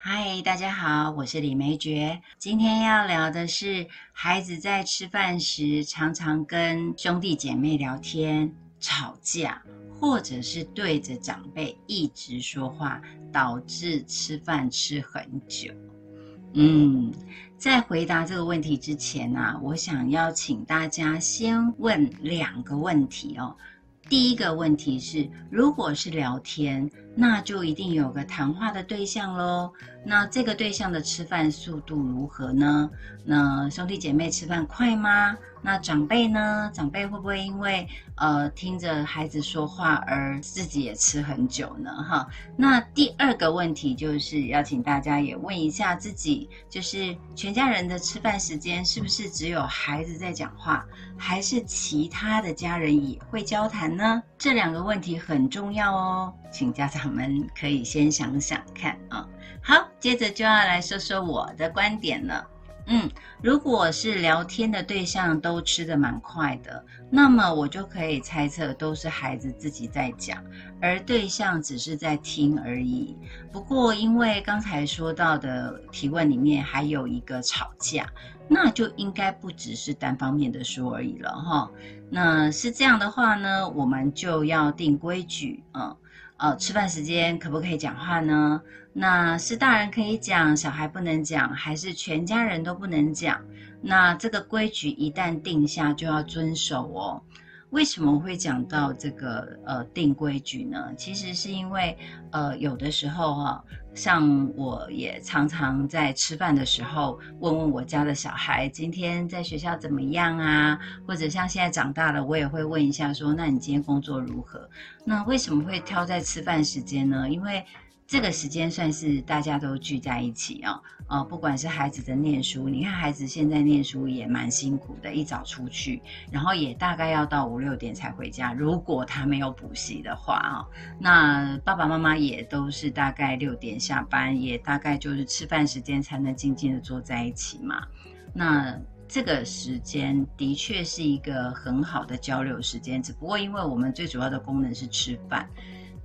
嗨，大家好，我是李梅珏。今天要聊的是，孩子在吃饭时常常跟兄弟姐妹聊天、吵架，或者是对着长辈一直说话，导致吃饭吃很久。嗯，在回答这个问题之前呢，我想要请大家先问两个问题哦。第一个问题是，如果是聊天，那就一定有个谈话的对象喽。那这个对象的吃饭速度如何呢？那兄弟姐妹吃饭快吗？那长辈呢？长辈会不会因为呃听着孩子说话而自己也吃很久呢？哈，那第二个问题就是要请大家也问一下自己，就是全家人的吃饭时间是不是只有孩子在讲话，还是其他的家人也会交谈呢？这两个问题很重要哦，请家长们可以先想想看啊。好，接着就要来说说我的观点了。嗯，如果是聊天的对象都吃的蛮快的，那么我就可以猜测都是孩子自己在讲，而对象只是在听而已。不过因为刚才说到的提问里面还有一个吵架，那就应该不只是单方面的说而已了哈。那是这样的话呢，我们就要定规矩啊。呃，吃饭时间可不可以讲话呢？那是大人可以讲，小孩不能讲，还是全家人都不能讲？那这个规矩一旦定下，就要遵守哦。为什么会讲到这个呃定规矩呢？其实是因为呃有的时候哈，像我也常常在吃饭的时候问问我家的小孩今天在学校怎么样啊，或者像现在长大了，我也会问一下说，那你今天工作如何？那为什么会挑在吃饭时间呢？因为这个时间算是大家都聚在一起啊，呃，不管是孩子的念书，你看孩子现在念书也蛮辛苦的，一早出去，然后也大概要到五六点才回家。如果他没有补习的话啊，那爸爸妈妈也都是大概六点下班，也大概就是吃饭时间才能静静的坐在一起嘛。那这个时间的确是一个很好的交流时间，只不过因为我们最主要的功能是吃饭。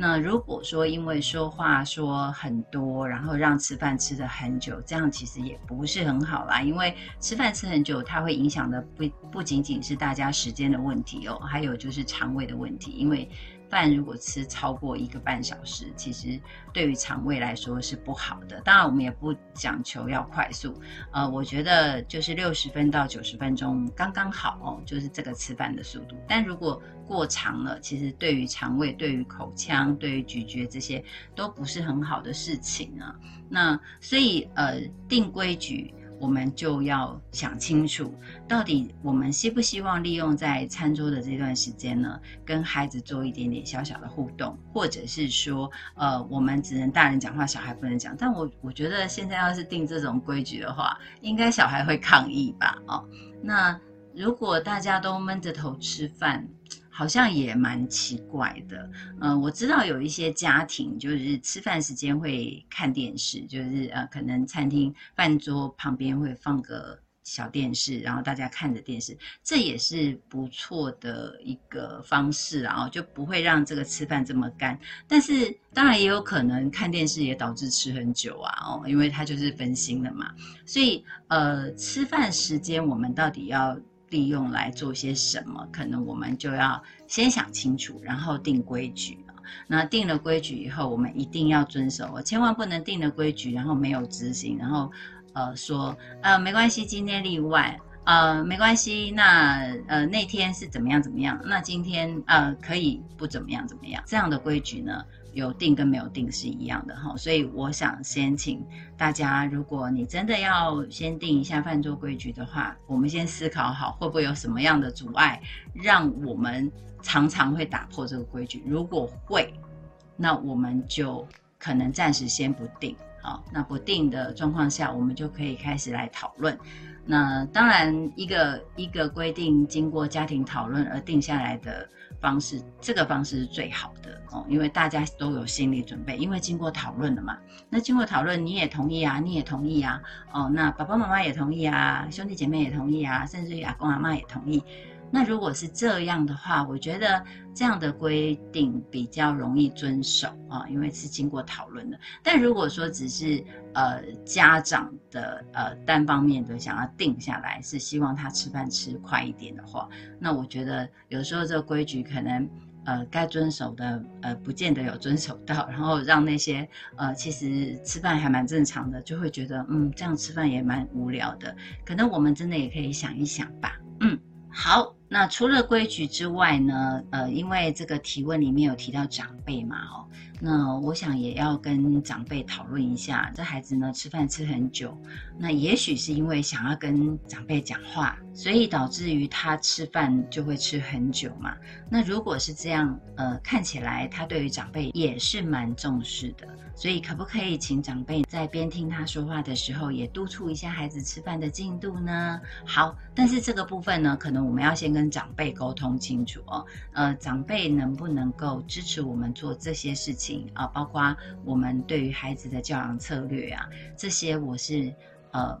那如果说因为说话说很多，然后让吃饭吃的很久，这样其实也不是很好啦。因为吃饭吃很久，它会影响的不不仅仅是大家时间的问题哦，还有就是肠胃的问题，因为。饭如果吃超过一个半小时，其实对于肠胃来说是不好的。当然，我们也不讲求要快速，呃，我觉得就是六十分到九十分钟刚刚好，就是这个吃饭的速度。但如果过长了，其实对于肠胃、对于口腔、对于咀嚼这些都不是很好的事情啊。那所以呃，定规矩。我们就要想清楚，到底我们希不希望利用在餐桌的这段时间呢，跟孩子做一点点小小的互动，或者是说，呃，我们只能大人讲话，小孩不能讲。但我我觉得现在要是定这种规矩的话，应该小孩会抗议吧？哦，那如果大家都闷着头吃饭。好像也蛮奇怪的，嗯，我知道有一些家庭就是吃饭时间会看电视，就是呃，可能餐厅饭桌旁边会放个小电视，然后大家看着电视，这也是不错的一个方式啊，就不会让这个吃饭这么干。但是当然也有可能看电视也导致吃很久啊，哦，因为它就是分心了嘛。所以呃，吃饭时间我们到底要？利用来做些什么？可能我们就要先想清楚，然后定规矩那定了规矩以后，我们一定要遵守，我千万不能定了规矩，然后没有执行，然后呃说呃没关系，今天例外，呃没关系，那呃那天是怎么样怎么样？那今天呃可以不怎么样怎么样？这样的规矩呢？有定跟没有定是一样的哈，所以我想先请大家，如果你真的要先定一下饭桌规矩的话，我们先思考好会不会有什么样的阻碍，让我们常常会打破这个规矩。如果会，那我们就可能暂时先不定。好，那不定的状况下，我们就可以开始来讨论。那当然，一个一个规定经过家庭讨论而定下来的方式，这个方式是最好的哦，因为大家都有心理准备，因为经过讨论了嘛。那经过讨论，你也同意啊，你也同意啊，哦，那爸爸妈妈也同意啊，兄弟姐妹也同意啊，甚至于阿公阿妈也同意。那如果是这样的话，我觉得这样的规定比较容易遵守啊，因为是经过讨论的。但如果说只是呃家长的呃单方面的想要定下来，是希望他吃饭吃快一点的话，那我觉得有时候这个规矩可能。呃，该遵守的呃，不见得有遵守到，然后让那些呃，其实吃饭还蛮正常的，就会觉得嗯，这样吃饭也蛮无聊的。可能我们真的也可以想一想吧。嗯，好，那除了规矩之外呢，呃，因为这个提问里面有提到长辈嘛，哦。那我想也要跟长辈讨论一下，这孩子呢吃饭吃很久，那也许是因为想要跟长辈讲话，所以导致于他吃饭就会吃很久嘛。那如果是这样，呃，看起来他对于长辈也是蛮重视的，所以可不可以请长辈在边听他说话的时候，也督促一下孩子吃饭的进度呢？好，但是这个部分呢，可能我们要先跟跟长辈沟通清楚哦，呃，长辈能不能够支持我们做这些事情？啊，包括我们对于孩子的教养策略啊，这些我是呃。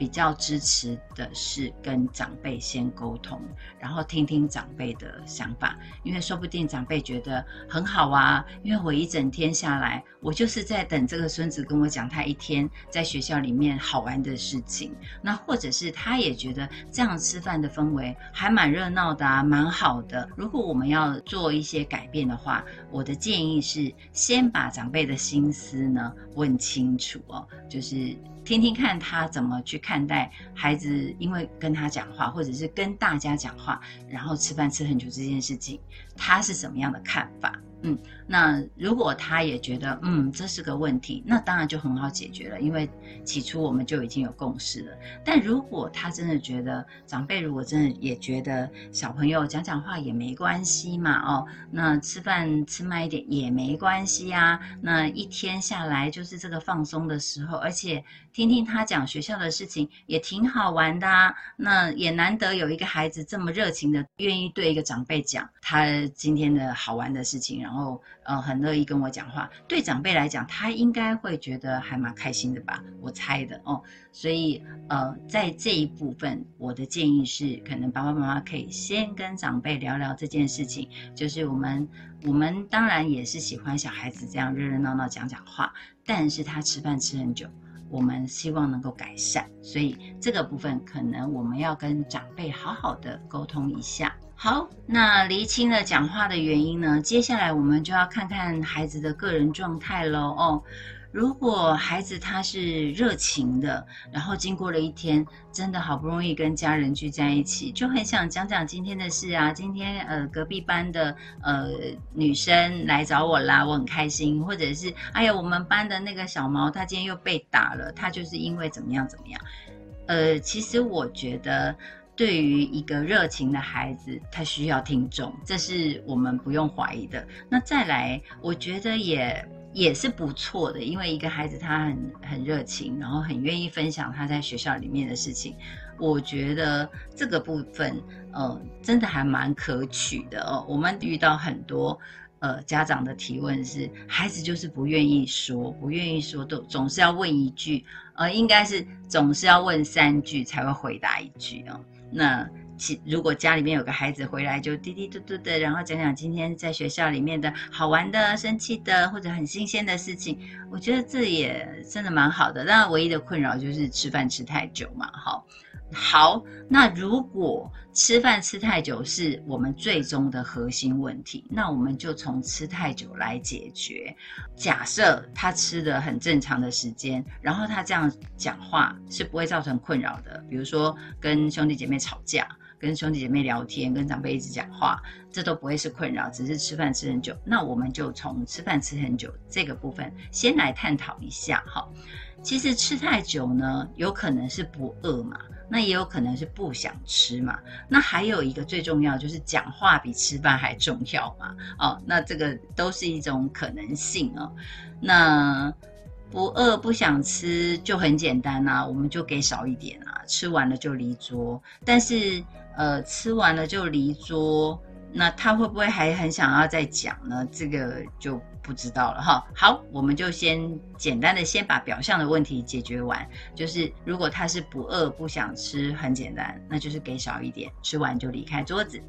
比较支持的是跟长辈先沟通，然后听听长辈的想法，因为说不定长辈觉得很好啊。因为我一整天下来，我就是在等这个孙子跟我讲他一天在学校里面好玩的事情。那或者是他也觉得这样吃饭的氛围还蛮热闹的啊，蛮好的。如果我们要做一些改变的话，我的建议是先把长辈的心思呢问清楚哦，就是。听听看他怎么去看待孩子，因为跟他讲话，或者是跟大家讲话，然后吃饭吃很久这件事情，他是什么样的看法？嗯，那如果他也觉得，嗯，这是个问题，那当然就很好解决了，因为起初我们就已经有共识了。但如果他真的觉得，长辈如果真的也觉得小朋友讲讲话也没关系嘛，哦，那吃饭吃慢一点也没关系啊，那一天下来就是这个放松的时候，而且听听他讲学校的事情也挺好玩的啊，那也难得有一个孩子这么热情的愿意对一个长辈讲他今天的好玩的事情，然后，呃，很乐意跟我讲话。对长辈来讲，他应该会觉得还蛮开心的吧？我猜的哦。所以，呃，在这一部分，我的建议是，可能爸爸妈妈可以先跟长辈聊聊这件事情。就是我们，我们当然也是喜欢小孩子这样热热闹闹讲讲话，但是他吃饭吃很久，我们希望能够改善。所以这个部分，可能我们要跟长辈好好的沟通一下。好，那厘清了讲话的原因呢？接下来我们就要看看孩子的个人状态喽。哦，如果孩子他是热情的，然后经过了一天，真的好不容易跟家人聚在一起，就很想讲讲今天的事啊。今天呃，隔壁班的呃女生来找我啦，我很开心。或者是哎呀，我们班的那个小毛，他今天又被打了，他就是因为怎么样怎么样。呃，其实我觉得。对于一个热情的孩子，他需要听众，这是我们不用怀疑的。那再来，我觉得也也是不错的，因为一个孩子他很很热情，然后很愿意分享他在学校里面的事情，我觉得这个部分，呃，真的还蛮可取的哦。我们遇到很多呃家长的提问是，孩子就是不愿意说，不愿意说，都总是要问一句，呃，应该是总是要问三句才会回答一句哦。那其如果家里面有个孩子回来就滴滴嘟嘟的，然后讲讲今天在学校里面的好玩的、生气的或者很新鲜的事情，我觉得这也真的蛮好的。那唯一的困扰就是吃饭吃太久嘛。好，好，那如果吃饭吃太久是我们最终的核心问题，那我们就从吃太久来解决。假设他吃的很正常的时间，然后他这样讲话是不会造成困扰的，比如说跟兄弟姐妹吵架。跟兄弟姐妹聊天，跟长辈一直讲话，这都不会是困扰，只是吃饭吃很久。那我们就从吃饭吃很久这个部分先来探讨一下哈。其实吃太久呢，有可能是不饿嘛，那也有可能是不想吃嘛。那还有一个最重要就是讲话比吃饭还重要嘛。哦，那这个都是一种可能性哦。那不饿不想吃就很简单啊，我们就给少一点啊，吃完了就离桌。但是呃，吃完了就离桌，那他会不会还很想要再讲呢？这个就不知道了哈。好，我们就先简单的先把表象的问题解决完，就是如果他是不饿不想吃，很简单，那就是给少一点，吃完就离开桌子。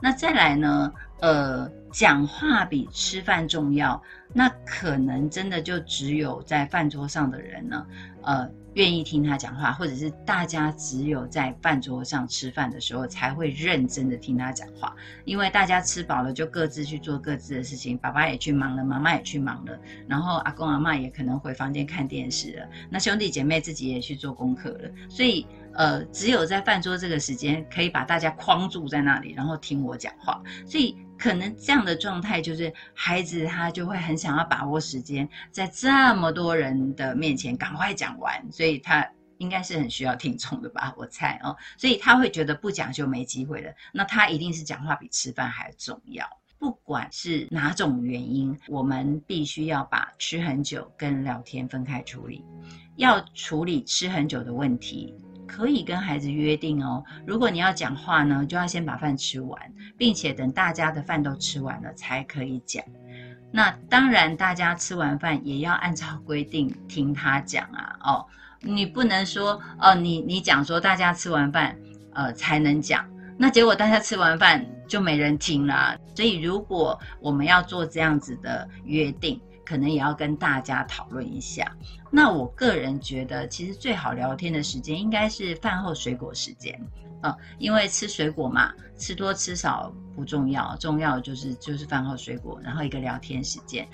那再来呢？呃，讲话比吃饭重要，那可能真的就只有在饭桌上的人呢，呃。愿意听他讲话，或者是大家只有在饭桌上吃饭的时候才会认真的听他讲话，因为大家吃饱了就各自去做各自的事情，爸爸也去忙了，妈妈也去忙了，然后阿公阿妈也可能回房间看电视了，那兄弟姐妹自己也去做功课了，所以呃，只有在饭桌这个时间可以把大家框住在那里，然后听我讲话，所以。可能这样的状态就是孩子他就会很想要把握时间，在这么多人的面前赶快讲完，所以他应该是很需要听众的吧，我猜哦，所以他会觉得不讲就没机会了。那他一定是讲话比吃饭还重要。不管是哪种原因，我们必须要把吃很久跟聊天分开处理，要处理吃很久的问题。可以跟孩子约定哦，如果你要讲话呢，就要先把饭吃完，并且等大家的饭都吃完了才可以讲。那当然，大家吃完饭也要按照规定听他讲啊。哦，你不能说哦，你你讲说大家吃完饭呃才能讲，那结果大家吃完饭就没人听了。所以如果我们要做这样子的约定。可能也要跟大家讨论一下。那我个人觉得，其实最好聊天的时间应该是饭后水果时间啊，因为吃水果嘛，吃多吃少不重要，重要就是就是饭后水果，然后一个聊天时间。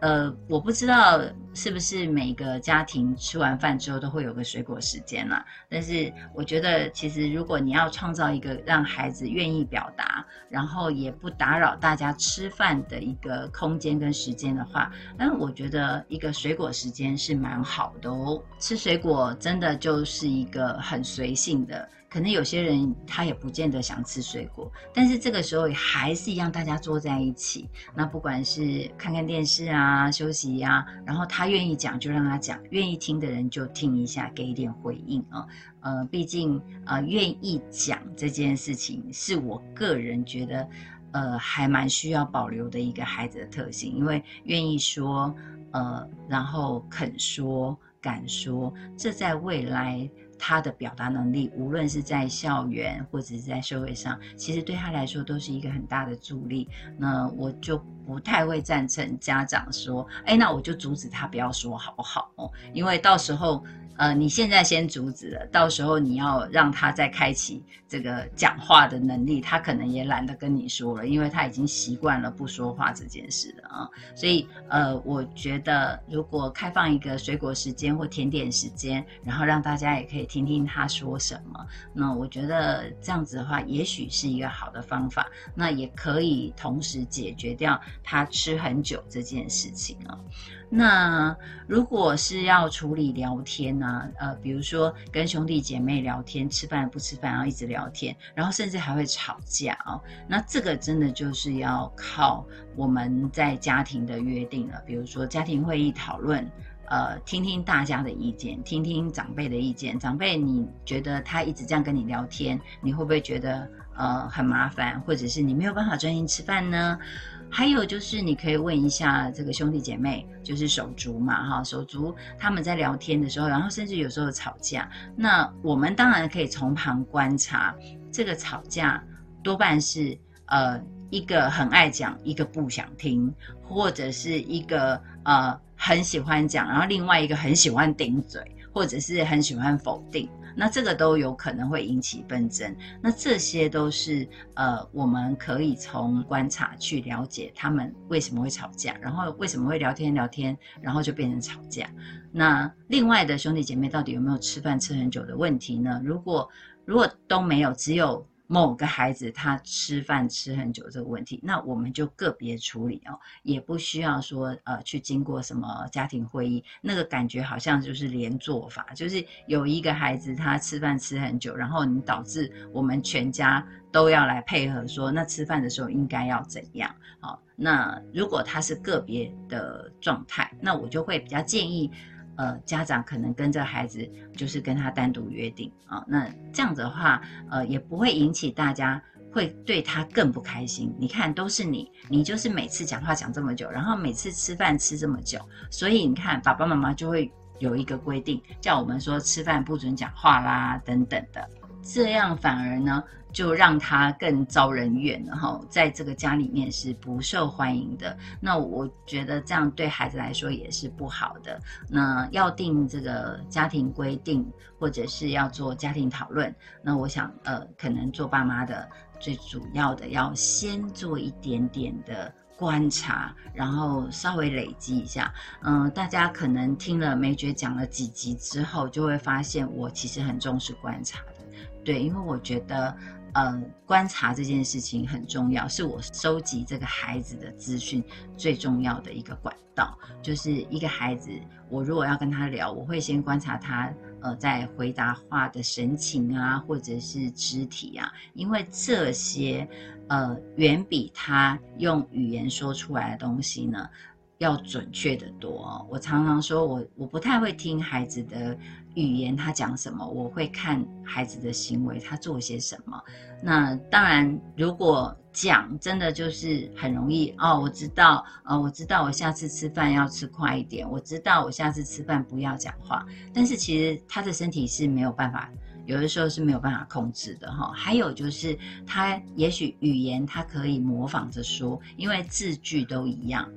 呃，我不知道是不是每个家庭吃完饭之后都会有个水果时间啦。但是我觉得，其实如果你要创造一个让孩子愿意表达，然后也不打扰大家吃饭的一个空间跟时间的话，那我觉得一个水果时间是蛮好的哦。吃水果真的就是一个很随性的。可能有些人他也不见得想吃水果，但是这个时候还是一样，大家坐在一起，那不管是看看电视啊、休息呀，然后他愿意讲就让他讲，愿意听的人就听一下，给一点回应啊。呃，毕竟呃，愿意讲这件事情是我个人觉得，呃，还蛮需要保留的一个孩子的特性，因为愿意说，呃，然后肯说、敢说，这在未来。他的表达能力，无论是在校园或者是在社会上，其实对他来说都是一个很大的助力。那我就不太会赞成家长说：“哎，那我就阻止他不要说，好不好？”，因为到时候。呃，你现在先阻止了，到时候你要让他再开启这个讲话的能力，他可能也懒得跟你说了，因为他已经习惯了不说话这件事了啊。所以，呃，我觉得如果开放一个水果时间或甜点时间，然后让大家也可以听听他说什么，那我觉得这样子的话，也许是一个好的方法。那也可以同时解决掉他吃很久这件事情啊。那如果是要处理聊天呢？呃，比如说跟兄弟姐妹聊天，吃饭不吃饭，然后一直聊天，然后甚至还会吵架哦。那这个真的就是要靠我们在家庭的约定了。比如说家庭会议讨论，呃，听听大家的意见，听听长辈的意见。长辈，你觉得他一直这样跟你聊天，你会不会觉得呃很麻烦，或者是你没有办法专心吃饭呢？还有就是，你可以问一下这个兄弟姐妹，就是手足嘛，哈，手足他们在聊天的时候，然后甚至有时候吵架，那我们当然可以从旁观察，这个吵架多半是呃一个很爱讲，一个不想听，或者是一个呃很喜欢讲，然后另外一个很喜欢顶嘴，或者是很喜欢否定。那这个都有可能会引起纷争，那这些都是呃，我们可以从观察去了解他们为什么会吵架，然后为什么会聊天聊天，然后就变成吵架。那另外的兄弟姐妹到底有没有吃饭吃很久的问题呢？如果如果都没有，只有。某个孩子他吃饭吃很久这个问题，那我们就个别处理哦，也不需要说呃去经过什么家庭会议，那个感觉好像就是连做法，就是有一个孩子他吃饭吃很久，然后你导致我们全家都要来配合说，那吃饭的时候应该要怎样？好，那如果他是个别的状态，那我就会比较建议。呃，家长可能跟这孩子就是跟他单独约定啊，那这样子的话，呃，也不会引起大家会对他更不开心。你看，都是你，你就是每次讲话讲这么久，然后每次吃饭吃这么久，所以你看，爸爸妈妈就会有一个规定，叫我们说吃饭不准讲话啦，等等的。这样反而呢，就让他更遭人怨了哈，在这个家里面是不受欢迎的。那我觉得这样对孩子来说也是不好的。那要定这个家庭规定，或者是要做家庭讨论，那我想呃，可能做爸妈的最主要的要先做一点点的观察，然后稍微累积一下。嗯，大家可能听了梅觉讲了几集之后，就会发现我其实很重视观察的。对，因为我觉得，呃，观察这件事情很重要，是我收集这个孩子的资讯最重要的一个管道。就是一个孩子，我如果要跟他聊，我会先观察他，呃，在回答话的神情啊，或者是肢体啊，因为这些，呃，远比他用语言说出来的东西呢。要准确的多。我常常说，我我不太会听孩子的语言，他讲什么，我会看孩子的行为，他做些什么。那当然，如果讲真的就是很容易哦，我知道，呃，我知道，我下次吃饭要吃快一点，我知道，我下次吃饭不要讲话。但是其实他的身体是没有办法，有的时候是没有办法控制的哈。还有就是他也许语言他可以模仿着说，因为字句都一样。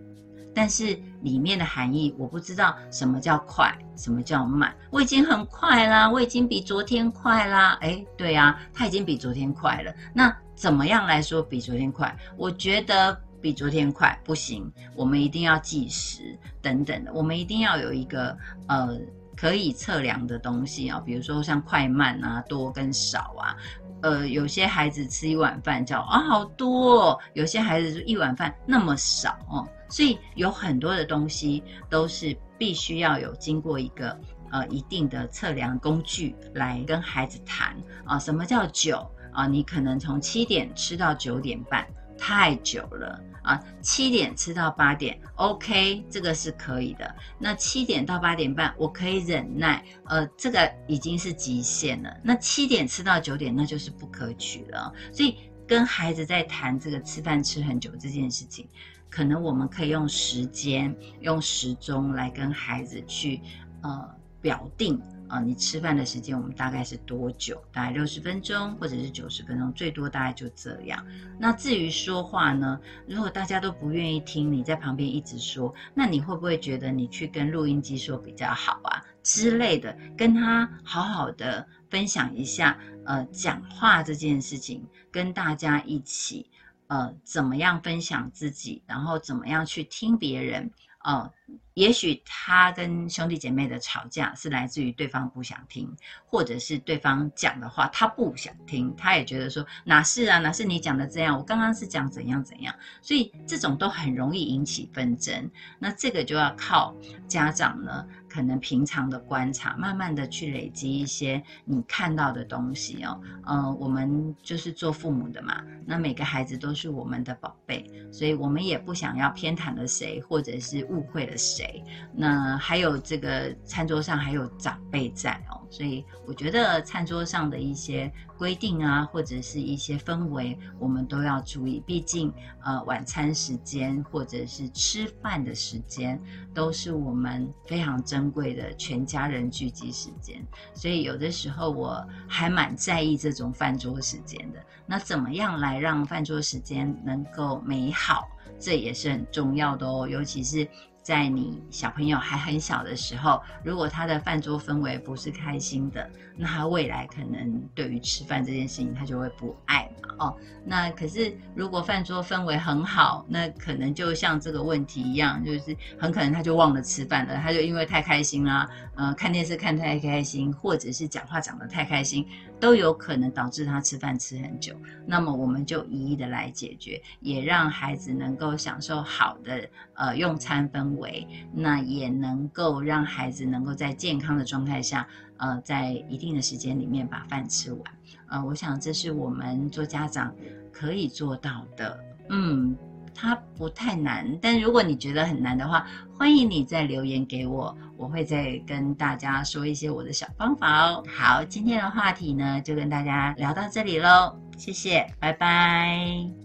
但是里面的含义我不知道什么叫快，什么叫慢。我已经很快啦，我已经比昨天快啦。哎，对啊，他已经比昨天快了。那怎么样来说比昨天快？我觉得比昨天快不行，我们一定要计时等等的，我们一定要有一个呃可以测量的东西啊，比如说像快慢啊，多跟少啊。呃，有些孩子吃一碗饭叫啊好多，哦有些孩子就一碗饭那么少哦。所以有很多的东西都是必须要有经过一个呃一定的测量工具来跟孩子谈啊，什么叫久啊？你可能从七点吃到九点半，太久了啊。七点吃到八点，OK，这个是可以的。那七点到八点半，我可以忍耐，呃，这个已经是极限了。那七点吃到九点，那就是不可取了。所以跟孩子在谈这个吃饭吃很久这件事情。可能我们可以用时间、用时钟来跟孩子去呃表定啊，你吃饭的时间我们大概是多久？大概六十分钟或者是九十分钟，最多大概就这样。那至于说话呢，如果大家都不愿意听，你在旁边一直说，那你会不会觉得你去跟录音机说比较好啊之类的？跟他好好的分享一下，呃，讲话这件事情，跟大家一起。呃，怎么样分享自己，然后怎么样去听别人？呃，也许他跟兄弟姐妹的吵架是来自于对方不想听，或者是对方讲的话他不想听，他也觉得说哪是啊，哪是你讲的这样，我刚刚是讲怎样怎样，所以这种都很容易引起纷争。那这个就要靠家长呢。可能平常的观察，慢慢的去累积一些你看到的东西哦。嗯，我们就是做父母的嘛，那每个孩子都是我们的宝贝，所以我们也不想要偏袒了谁，或者是误会了谁。那还有这个餐桌上还有长辈在哦，所以我觉得餐桌上的一些。规定啊，或者是一些氛围，我们都要注意。毕竟，呃，晚餐时间或者是吃饭的时间，都是我们非常珍贵的全家人聚集时间。所以，有的时候我还蛮在意这种饭桌时间的。那怎么样来让饭桌时间能够美好？这也是很重要的哦，尤其是。在你小朋友还很小的时候，如果他的饭桌氛围不是开心的，那他未来可能对于吃饭这件事情，他就会不爱嘛。哦，那可是如果饭桌氛围很好，那可能就像这个问题一样，就是很可能他就忘了吃饭了，他就因为太开心啦，呃，看电视看太开心，或者是讲话讲得太开心，都有可能导致他吃饭吃很久。那么我们就一一的来解决，也让孩子能够享受好的呃用餐氛。围那也能够让孩子能够在健康的状态下，呃，在一定的时间里面把饭吃完，呃，我想这是我们做家长可以做到的。嗯，它不太难，但如果你觉得很难的话，欢迎你再留言给我，我会再跟大家说一些我的小方法哦。好，今天的话题呢，就跟大家聊到这里喽。谢谢，拜拜。